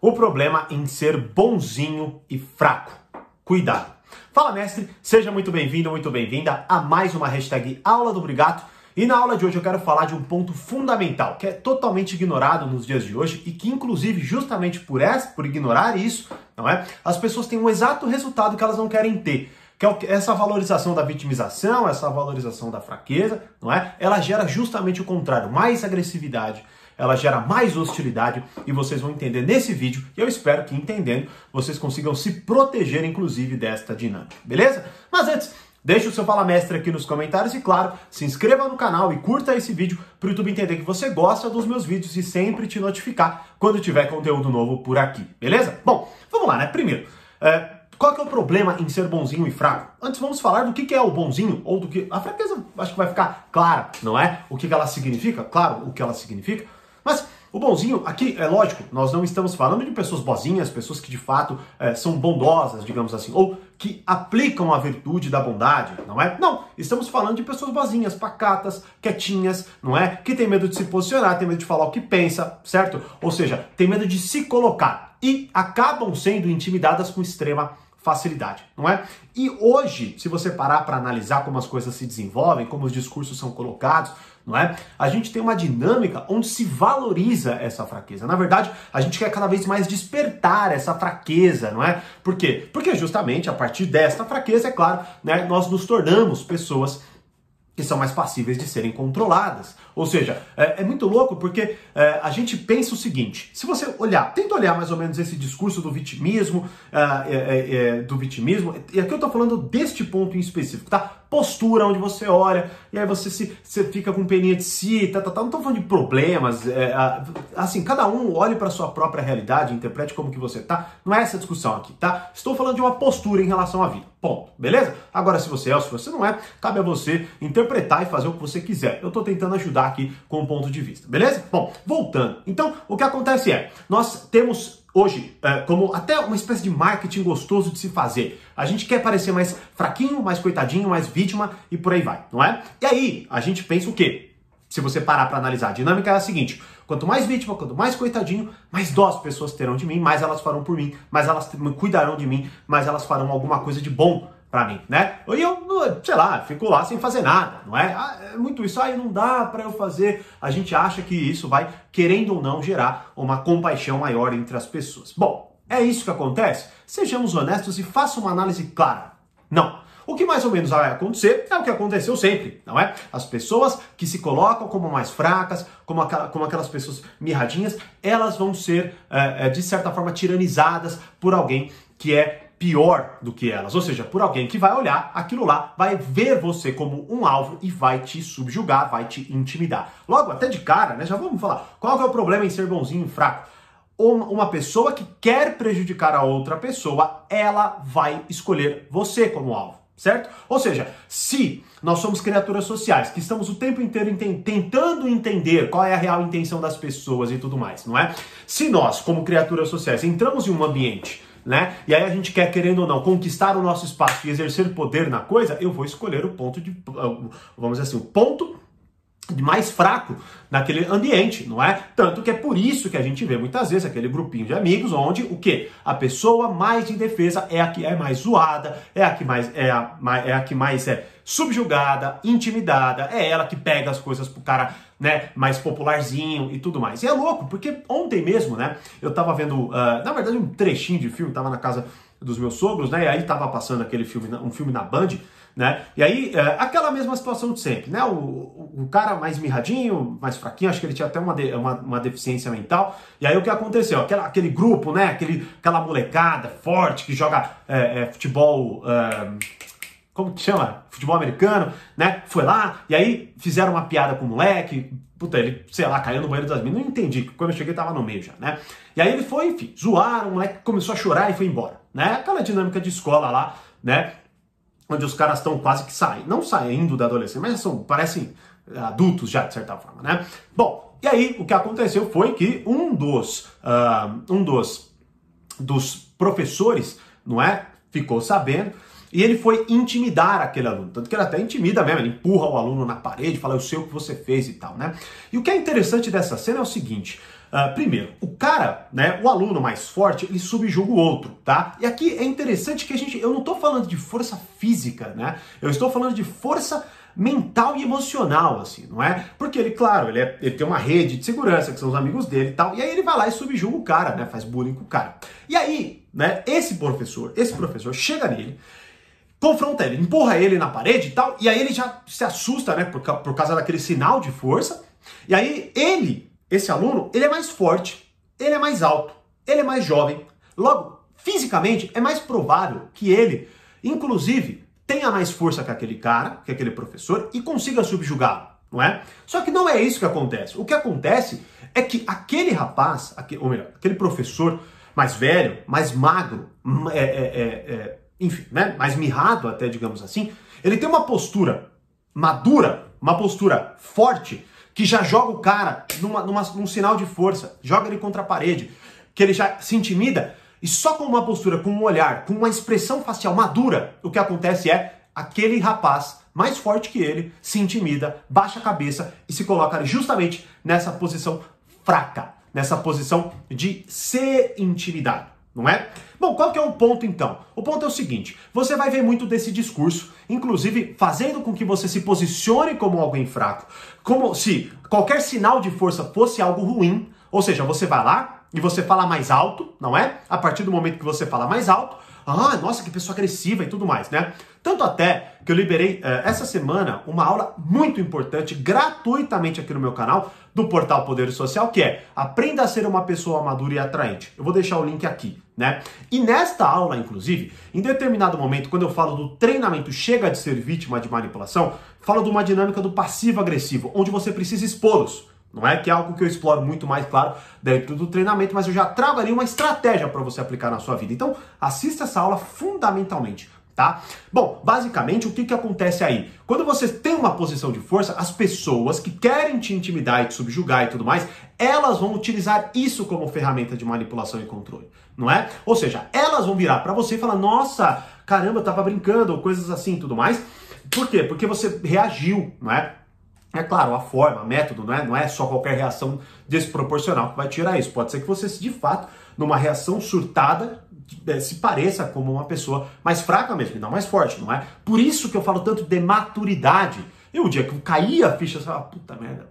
o problema em ser bonzinho e fraco. Cuidado. Fala, mestre, seja muito bem-vindo, muito bem-vinda a mais uma hashtag Aula do Brigato. E na aula de hoje eu quero falar de um ponto fundamental que é totalmente ignorado nos dias de hoje e que, inclusive, justamente por, essa, por ignorar isso, não é? As pessoas têm um exato resultado que elas não querem ter que é essa valorização da vitimização, essa valorização da fraqueza, não é? Ela gera justamente o contrário, mais agressividade, ela gera mais hostilidade e vocês vão entender nesse vídeo e eu espero que entendendo vocês consigam se proteger inclusive desta dinâmica, beleza? Mas antes, deixe o seu fala mestre aqui nos comentários e claro, se inscreva no canal e curta esse vídeo para o YouTube entender que você gosta dos meus vídeos e sempre te notificar quando tiver conteúdo novo por aqui, beleza? Bom, vamos lá, né? Primeiro, é, qual que é o problema em ser bonzinho e fraco? Antes vamos falar do que, que é o bonzinho ou do que. A fraqueza acho que vai ficar clara, não é? O que, que ela significa? Claro, o que ela significa. Mas o bonzinho, aqui é lógico, nós não estamos falando de pessoas bozinhas, pessoas que de fato é, são bondosas, digamos assim, ou que aplicam a virtude da bondade, não é? Não, estamos falando de pessoas bozinhas, pacatas, quietinhas, não é? Que tem medo de se posicionar, tem medo de falar o que pensa, certo? Ou seja, tem medo de se colocar e acabam sendo intimidadas com extrema facilidade, não é? E hoje, se você parar para analisar como as coisas se desenvolvem, como os discursos são colocados, não é? A gente tem uma dinâmica onde se valoriza essa fraqueza. Na verdade, a gente quer cada vez mais despertar essa fraqueza, não é? Por quê? Porque justamente a partir desta fraqueza, é claro, né, nós nos tornamos pessoas que são mais passíveis de serem controladas. Ou seja, é, é muito louco porque é, a gente pensa o seguinte: se você olhar, tenta olhar mais ou menos esse discurso do vitimismo, é, é, é do vitimismo, e aqui eu estou falando deste ponto em específico, tá? Postura onde você olha, e aí você se você fica com peninha de si, tá, tá, tá. não estou falando de problemas, é, assim, cada um olhe para sua própria realidade, interprete como que você tá. Não é essa discussão aqui, tá? Estou falando de uma postura em relação à vida. Ponto. Beleza? Agora, se você é ou se você não é, cabe a você interpretar e fazer o que você quiser. Eu estou tentando ajudar aqui com um ponto de vista. Beleza? Bom, voltando. Então, o que acontece é, nós temos hoje é, como até uma espécie de marketing gostoso de se fazer. A gente quer parecer mais fraquinho, mais coitadinho, mais vítima e por aí vai, não é? E aí, a gente pensa o quê? Se você parar para analisar, a dinâmica é a seguinte: quanto mais vítima, quanto mais coitadinho, mais dó as pessoas terão de mim, mais elas farão por mim, mais elas cuidarão de mim, mais elas farão alguma coisa de bom para mim, né? E eu, sei lá, fico lá sem fazer nada, não é? Ah, é muito isso, aí não dá para eu fazer. A gente acha que isso vai, querendo ou não, gerar uma compaixão maior entre as pessoas. Bom, é isso que acontece? Sejamos honestos e faça uma análise clara. Não. O que mais ou menos vai acontecer é o que aconteceu sempre, não é? As pessoas que se colocam como mais fracas, como, aquela, como aquelas pessoas mirradinhas, elas vão ser, é, de certa forma, tiranizadas por alguém que é pior do que elas, ou seja, por alguém que vai olhar aquilo lá, vai ver você como um alvo e vai te subjugar, vai te intimidar. Logo, até de cara, né? Já vamos falar. Qual é o problema em ser bonzinho e fraco? uma pessoa que quer prejudicar a outra pessoa, ela vai escolher você como alvo certo? Ou seja, se nós somos criaturas sociais, que estamos o tempo inteiro tentando entender qual é a real intenção das pessoas e tudo mais, não é? Se nós, como criaturas sociais, entramos em um ambiente né? E aí a gente quer, querendo ou não, conquistar o nosso espaço e exercer poder na coisa, eu vou escolher o ponto de, vamos dizer assim, o ponto mais fraco naquele ambiente, não é? Tanto que é por isso que a gente vê muitas vezes aquele grupinho de amigos onde o que? A pessoa mais indefesa é a que é mais zoada, é a que mais é a, é a que mais é subjugada, intimidada, é ela que pega as coisas pro cara, né, mais popularzinho e tudo mais. E é louco, porque ontem mesmo, né, eu tava vendo, uh, na verdade, um trechinho de filme, tava na casa dos meus sogros, né, e aí tava passando aquele filme, um filme na Band, né? E aí, é, aquela mesma situação de sempre, né? O, o, o, cara mais mirradinho, mais fraquinho, acho que ele tinha até uma, de, uma, uma, deficiência mental. E aí o que aconteceu? Aquela, aquele grupo, né? Aquele, aquela molecada forte que joga é, é, futebol. É, como que chama? Futebol americano, né? Foi lá, e aí fizeram uma piada com o moleque. Puta, ele, sei lá, caiu no banheiro das minas. Não entendi, quando eu cheguei tava no meio já, né? E aí ele foi, enfim, zoaram, o moleque começou a chorar e foi embora, né? Aquela dinâmica de escola lá, né? Onde os caras estão quase que saindo, não saindo da adolescência, mas são, parecem adultos já, de certa forma, né? Bom, e aí o que aconteceu foi que um dos, uh, um dos, dos professores, não é, ficou sabendo e ele foi intimidar aquele aluno, tanto que ele até intimida mesmo, ele empurra o aluno na parede, fala eu sei o que você fez e tal, né? E o que é interessante dessa cena é o seguinte, Uh, primeiro, o cara, né, o aluno mais forte, ele subjuga o outro, tá? E aqui é interessante que a gente, eu não estou falando de força física, né? Eu estou falando de força mental e emocional, assim, não é? Porque ele, claro, ele, é, ele tem uma rede de segurança, que são os amigos dele e tal, e aí ele vai lá e subjuga o cara, né? Faz bullying com o cara. E aí, né, esse professor, esse professor chega nele, confronta ele, empurra ele na parede e tal, e aí ele já se assusta, né, por, por causa daquele sinal de força, e aí ele, esse aluno, ele é mais forte, ele é mais alto, ele é mais jovem, logo, fisicamente, é mais provável que ele, inclusive, tenha mais força que aquele cara, que aquele professor, e consiga subjugá-lo, não é? Só que não é isso que acontece. O que acontece é que aquele rapaz, aquele, ou melhor, aquele professor mais velho, mais magro, é, é, é, é, enfim, né, mais mirrado até, digamos assim, ele tem uma postura madura, uma postura forte, que já joga o cara numa, numa, num sinal de força, joga ele contra a parede, que ele já se intimida e só com uma postura, com um olhar, com uma expressão facial madura, o que acontece é aquele rapaz mais forte que ele se intimida, baixa a cabeça e se coloca justamente nessa posição fraca, nessa posição de ser intimidado, não é? Bom, qual que é o ponto então? O ponto é o seguinte: você vai ver muito desse discurso, inclusive fazendo com que você se posicione como alguém fraco, como se qualquer sinal de força fosse algo ruim, ou seja, você vai lá, e você fala mais alto, não é? A partir do momento que você fala mais alto, ah, nossa, que pessoa agressiva e tudo mais, né? Tanto até que eu liberei uh, essa semana uma aula muito importante gratuitamente aqui no meu canal do portal Poder Social, que é Aprenda a ser uma pessoa madura e atraente. Eu vou deixar o link aqui, né? E nesta aula, inclusive, em determinado momento, quando eu falo do treinamento chega de ser vítima de manipulação, falo de uma dinâmica do passivo-agressivo, onde você precisa expô-los. Não é que é algo que eu exploro muito mais, claro, dentro do treinamento, mas eu já trago ali uma estratégia para você aplicar na sua vida. Então, assista essa aula fundamentalmente, tá? Bom, basicamente, o que, que acontece aí? Quando você tem uma posição de força, as pessoas que querem te intimidar e te subjugar e tudo mais, elas vão utilizar isso como ferramenta de manipulação e controle, não é? Ou seja, elas vão virar para você e falar: nossa, caramba, eu tava brincando, ou coisas assim tudo mais. Por quê? Porque você reagiu, não é? É claro, a forma, método, não é, não é só qualquer reação desproporcional que vai tirar isso. Pode ser que você, de fato, numa reação surtada, eh, se pareça como uma pessoa mais fraca mesmo, não mais forte, não é? Por isso que eu falo tanto de maturidade. E o dia que eu caí a ficha, eu falava, puta merda,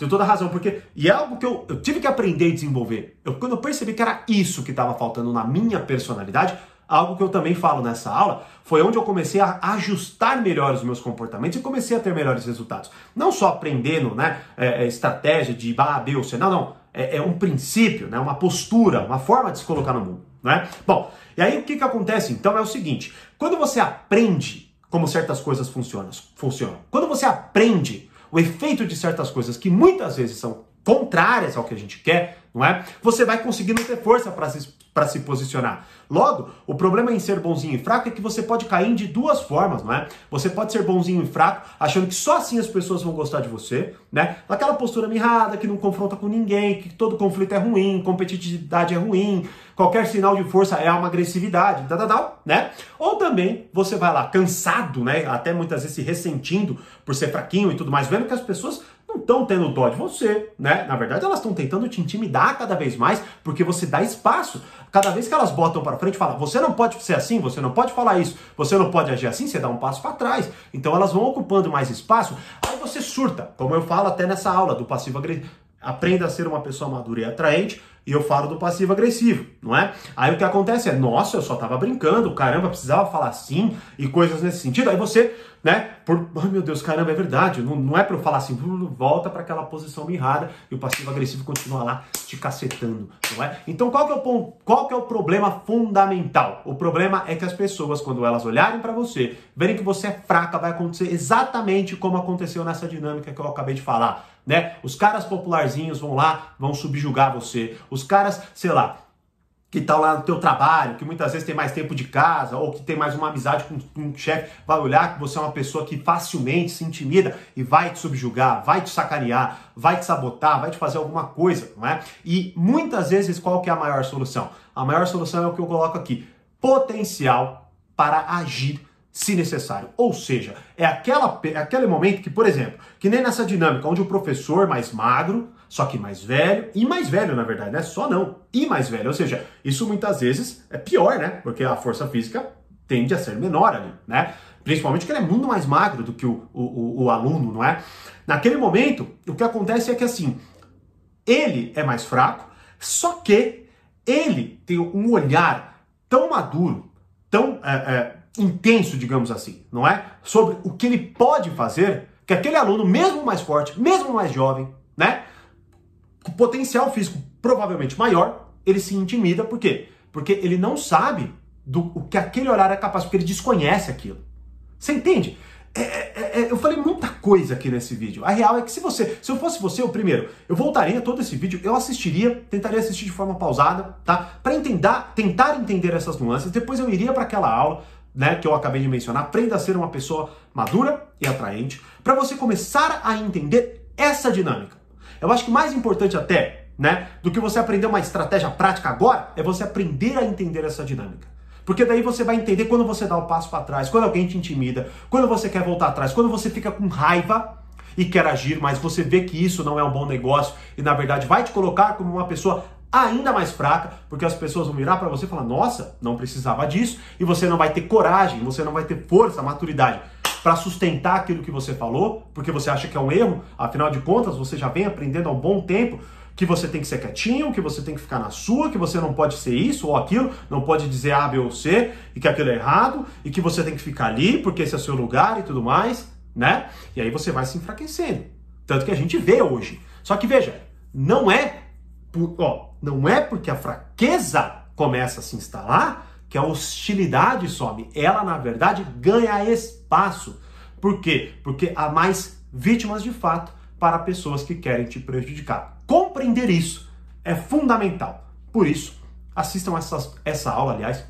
tem toda a razão, porque. E é algo que eu, eu tive que aprender e desenvolver. Eu, quando eu percebi que era isso que estava faltando na minha personalidade, algo que eu também falo nessa aula, foi onde eu comecei a ajustar melhor os meus comportamentos e comecei a ter melhores resultados. Não só aprendendo, né, é, é, estratégia de A, B ou C, não, não. É, é, um princípio, né, uma postura, uma forma de se colocar no mundo, né? Bom, e aí o que que acontece então é o seguinte, quando você aprende como certas coisas funcionam, funcionam, quando você aprende o efeito de certas coisas que muitas vezes são contrárias ao que a gente quer, não é? Você vai conseguindo ter força para se, se posicionar. Logo, o problema em ser bonzinho e fraco é que você pode cair de duas formas, não é? Você pode ser bonzinho e fraco, achando que só assim as pessoas vão gostar de você, né? Aquela postura mirrada, que não confronta com ninguém, que todo conflito é ruim, competitividade é ruim, qualquer sinal de força é uma agressividade, tal, tal, tal, né? Ou também você vai lá cansado, né? Até muitas vezes se ressentindo por ser fraquinho e tudo mais, vendo que as pessoas não estão tendo dó de você, né? Na verdade, elas estão tentando te intimidar cada vez mais, porque você dá espaço. Cada vez que elas botam para frente, fala: "Você não pode ser assim, você não pode falar isso, você não pode agir assim", você dá um passo para trás. Então elas vão ocupando mais espaço, aí você surta, como eu falo até nessa aula do passivo agressivo. Aprenda a ser uma pessoa madura e atraente, e eu falo do passivo agressivo, não é? Aí o que acontece é, nossa, eu só tava brincando, caramba, precisava falar assim e coisas nesse sentido. Aí você né? Por, oh, meu Deus, caramba, é verdade. Não, não é para eu falar assim, volta para aquela posição mirrada e o passivo agressivo continua lá te cacetando, não é? Então qual que é o ponto, qual que é o problema fundamental? O problema é que as pessoas quando elas olharem para você, verem que você é fraca, vai acontecer exatamente como aconteceu nessa dinâmica que eu acabei de falar, né? Os caras popularzinhos vão lá, vão subjugar você. Os caras, sei lá, que está lá no teu trabalho, que muitas vezes tem mais tempo de casa, ou que tem mais uma amizade com, com um chefe, vai olhar que você é uma pessoa que facilmente se intimida e vai te subjugar, vai te sacanear, vai te sabotar, vai te fazer alguma coisa, não é? E muitas vezes qual que é a maior solução? A maior solução é o que eu coloco aqui, potencial para agir se necessário. Ou seja, é, aquela, é aquele momento que, por exemplo, que nem nessa dinâmica onde o professor mais magro só que mais velho, e mais velho, na verdade, né? Só não, e mais velho. Ou seja, isso muitas vezes é pior, né? Porque a força física tende a ser menor ali, né? Principalmente que ele é muito mais magro do que o, o, o aluno, não é? Naquele momento, o que acontece é que assim, ele é mais fraco, só que ele tem um olhar tão maduro, tão é, é, intenso, digamos assim, não é? Sobre o que ele pode fazer, que aquele aluno, mesmo mais forte, mesmo mais jovem, né? Potencial físico provavelmente maior, ele se intimida, por quê? Porque ele não sabe do o que aquele horário é capaz, porque ele desconhece aquilo. Você entende? É, é, é, eu falei muita coisa aqui nesse vídeo. A real é que se você, se eu fosse você, o primeiro, eu voltaria todo esse vídeo, eu assistiria, tentaria assistir de forma pausada, tá? Para entender, tentar entender essas nuances. Depois eu iria para aquela aula, né, que eu acabei de mencionar. Aprenda a ser uma pessoa madura e atraente, para você começar a entender essa dinâmica. Eu acho que mais importante até, né, do que você aprender uma estratégia prática agora, é você aprender a entender essa dinâmica. Porque daí você vai entender quando você dá o passo para trás, quando alguém te intimida, quando você quer voltar atrás, quando você fica com raiva e quer agir, mas você vê que isso não é um bom negócio e na verdade vai te colocar como uma pessoa ainda mais fraca, porque as pessoas vão virar para você e falar: "Nossa, não precisava disso", e você não vai ter coragem, você não vai ter força, maturidade para sustentar aquilo que você falou, porque você acha que é um erro, afinal de contas, você já vem aprendendo há um bom tempo que você tem que ser quietinho, que você tem que ficar na sua, que você não pode ser isso ou aquilo, não pode dizer A, B ou C, e que aquilo é errado, e que você tem que ficar ali porque esse é o seu lugar e tudo mais, né? E aí você vai se enfraquecendo. Tanto que a gente vê hoje. Só que veja, não é, por, ó, não é porque a fraqueza começa a se instalar que a hostilidade some. Ela, na verdade, ganha espaço. Por quê? Porque há mais vítimas de fato para pessoas que querem te prejudicar. Compreender isso é fundamental. Por isso, assistam essas, essa aula, aliás,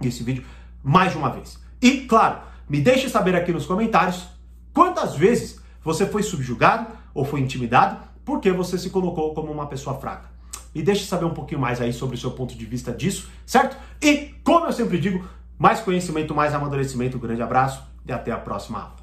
esse vídeo, mais de uma vez. E, claro, me deixe saber aqui nos comentários quantas vezes você foi subjugado ou foi intimidado porque você se colocou como uma pessoa fraca. Me deixe saber um pouquinho mais aí sobre o seu ponto de vista disso, certo? E, como eu sempre digo, mais conhecimento, mais amadurecimento. Um grande abraço e até a próxima.